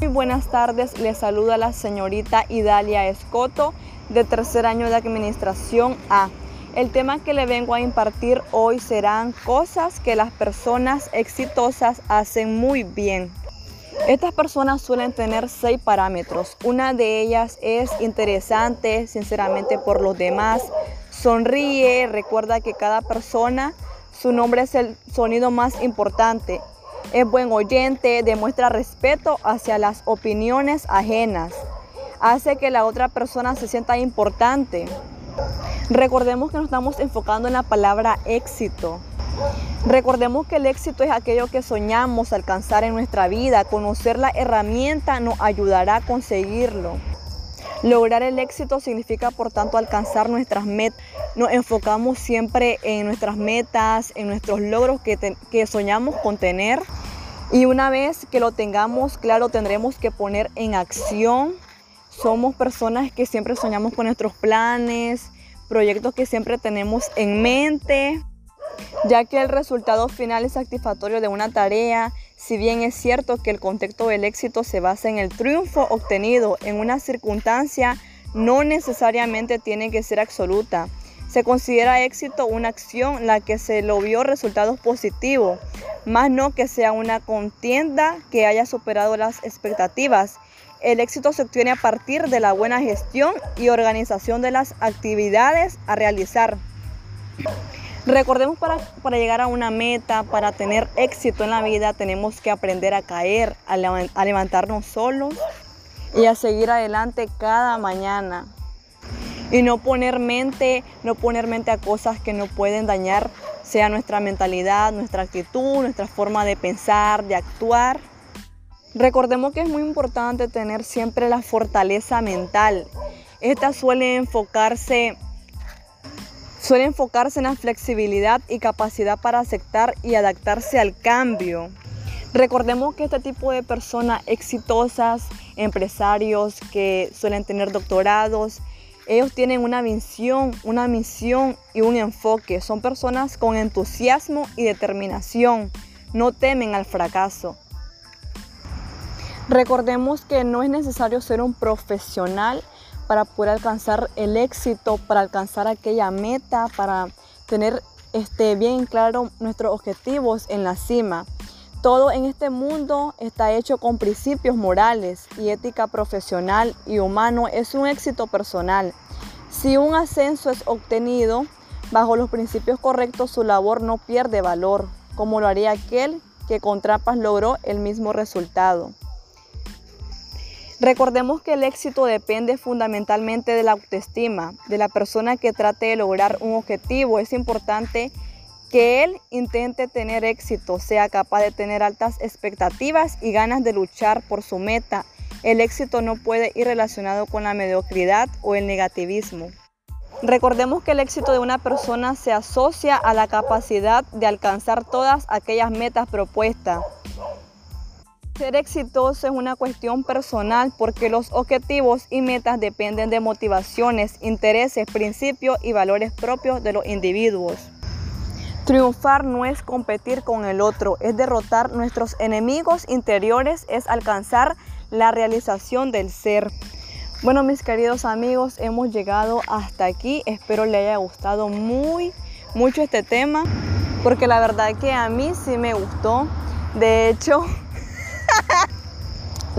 Muy buenas tardes, les saluda la señorita Idalia Escoto de tercer año de Administración A. El tema que le vengo a impartir hoy serán cosas que las personas exitosas hacen muy bien. Estas personas suelen tener seis parámetros. Una de ellas es interesante, sinceramente, por los demás. Sonríe, recuerda que cada persona, su nombre es el sonido más importante. Es buen oyente, demuestra respeto hacia las opiniones ajenas. Hace que la otra persona se sienta importante. Recordemos que nos estamos enfocando en la palabra éxito. Recordemos que el éxito es aquello que soñamos alcanzar en nuestra vida. Conocer la herramienta nos ayudará a conseguirlo. Lograr el éxito significa, por tanto, alcanzar nuestras metas. Nos enfocamos siempre en nuestras metas, en nuestros logros que, que soñamos con tener. Y una vez que lo tengamos claro, tendremos que poner en acción. Somos personas que siempre soñamos con nuestros planes, proyectos que siempre tenemos en mente, ya que el resultado final es satisfactorio de una tarea, si bien es cierto que el contexto del éxito se basa en el triunfo obtenido en una circunstancia, no necesariamente tiene que ser absoluta. Se considera éxito una acción la que se lo vio resultados positivos, más no que sea una contienda que haya superado las expectativas. El éxito se obtiene a partir de la buena gestión y organización de las actividades a realizar. Recordemos para, para llegar a una meta, para tener éxito en la vida, tenemos que aprender a caer, a, levantarnos solos y a seguir adelante cada mañana y no poner mente, no poner mente a cosas que no pueden dañar, sea nuestra mentalidad, nuestra actitud, nuestra forma de pensar, de actuar. Recordemos que es muy importante tener siempre la fortaleza mental. Esta suele enfocarse suele enfocarse en la flexibilidad y capacidad para aceptar y adaptarse al cambio. Recordemos que este tipo de personas exitosas, empresarios que suelen tener doctorados, ellos tienen una visión, una misión y un enfoque. Son personas con entusiasmo y determinación. No temen al fracaso. Recordemos que no es necesario ser un profesional para poder alcanzar el éxito, para alcanzar aquella meta, para tener este, bien claro nuestros objetivos en la cima. Todo en este mundo está hecho con principios morales y ética profesional y humano. Es un éxito personal. Si un ascenso es obtenido bajo los principios correctos, su labor no pierde valor, como lo haría aquel que con trampas logró el mismo resultado. Recordemos que el éxito depende fundamentalmente de la autoestima, de la persona que trate de lograr un objetivo. Es importante que él intente tener éxito, sea capaz de tener altas expectativas y ganas de luchar por su meta. El éxito no puede ir relacionado con la mediocridad o el negativismo. Recordemos que el éxito de una persona se asocia a la capacidad de alcanzar todas aquellas metas propuestas. Ser exitoso es una cuestión personal porque los objetivos y metas dependen de motivaciones, intereses, principios y valores propios de los individuos. Triunfar no es competir con el otro, es derrotar nuestros enemigos interiores, es alcanzar la realización del ser. Bueno, mis queridos amigos, hemos llegado hasta aquí. Espero le haya gustado muy, mucho este tema, porque la verdad que a mí sí me gustó. De hecho,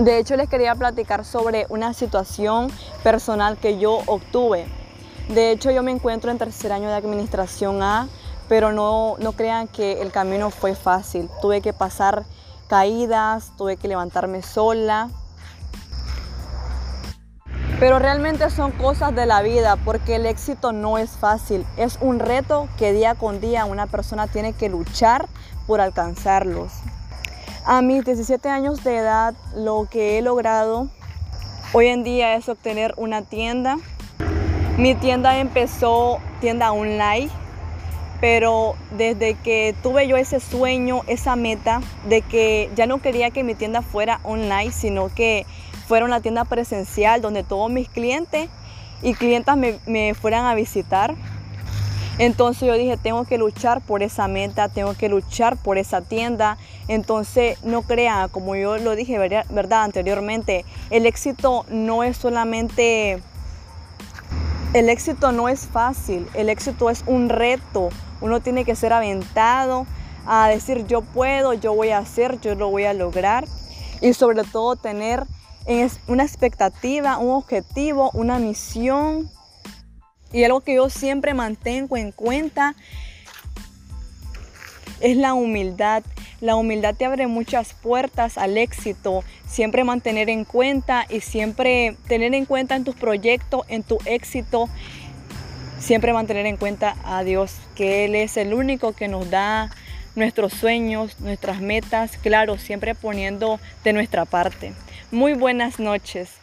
de hecho les quería platicar sobre una situación personal que yo obtuve. De hecho, yo me encuentro en tercer año de administración A pero no, no crean que el camino fue fácil. Tuve que pasar caídas, tuve que levantarme sola. Pero realmente son cosas de la vida porque el éxito no es fácil. Es un reto que día con día una persona tiene que luchar por alcanzarlos. A mis 17 años de edad lo que he logrado hoy en día es obtener una tienda. Mi tienda empezó tienda online pero desde que tuve yo ese sueño, esa meta de que ya no quería que mi tienda fuera online, sino que fuera una tienda presencial donde todos mis clientes y clientas me, fueran a visitar. Entonces yo dije, tengo que luchar por esa meta, tengo que luchar por esa tienda. Entonces no crea, como yo lo dije, ¿verdad? Anteriormente, el éxito no es solamente... El éxito no es fácil, el éxito es un reto. Uno tiene que ser aventado a decir yo puedo, yo voy a hacer, yo lo voy a lograr. Y sobre todo tener una expectativa, un objetivo, una misión y algo que yo siempre mantengo en cuenta es la humildad. La humildad te abre muchas puertas al éxito. Siempre mantener en cuenta y siempre tener en cuenta en tus proyectos, en tu éxito, siempre mantener en cuenta a Dios, que Él es el único que nos da nuestros sueños, nuestras metas, claro, siempre poniendo de nuestra parte. Muy buenas noches.